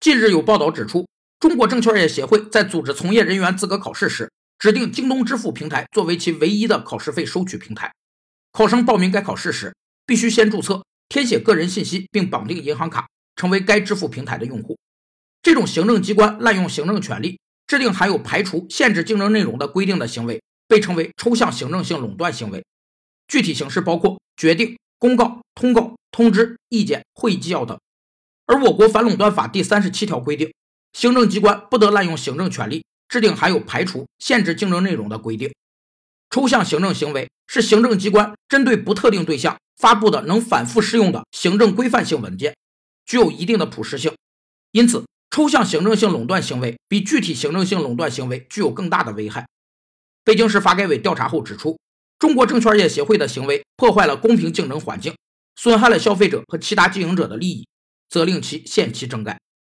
近日有报道指出，中国证券业协会在组织从业人员资格考试时，指定京东支付平台作为其唯一的考试费收取平台。考生报名该考试时，必须先注册、填写个人信息，并绑定银行卡，成为该支付平台的用户。这种行政机关滥用行政权力，制定含有排除、限制竞争内容的规定的行为，被称为抽象行政性垄断行为。具体形式包括决定、公告、通告、通知、意见、会议纪要等。而我国反垄断法第三十七条规定，行政机关不得滥用行政权力，制定含有排除、限制竞争内容的规定。抽象行政行为是行政机关针对不特定对象发布的能反复适用的行政规范性文件，具有一定的普适性。因此，抽象行政性垄断行为比具体行政性垄断行为具有更大的危害。北京市发改委调查后指出，中国证券业协会的行为破坏了公平竞争环境，损害了消费者和其他经营者的利益，责令其限期整改。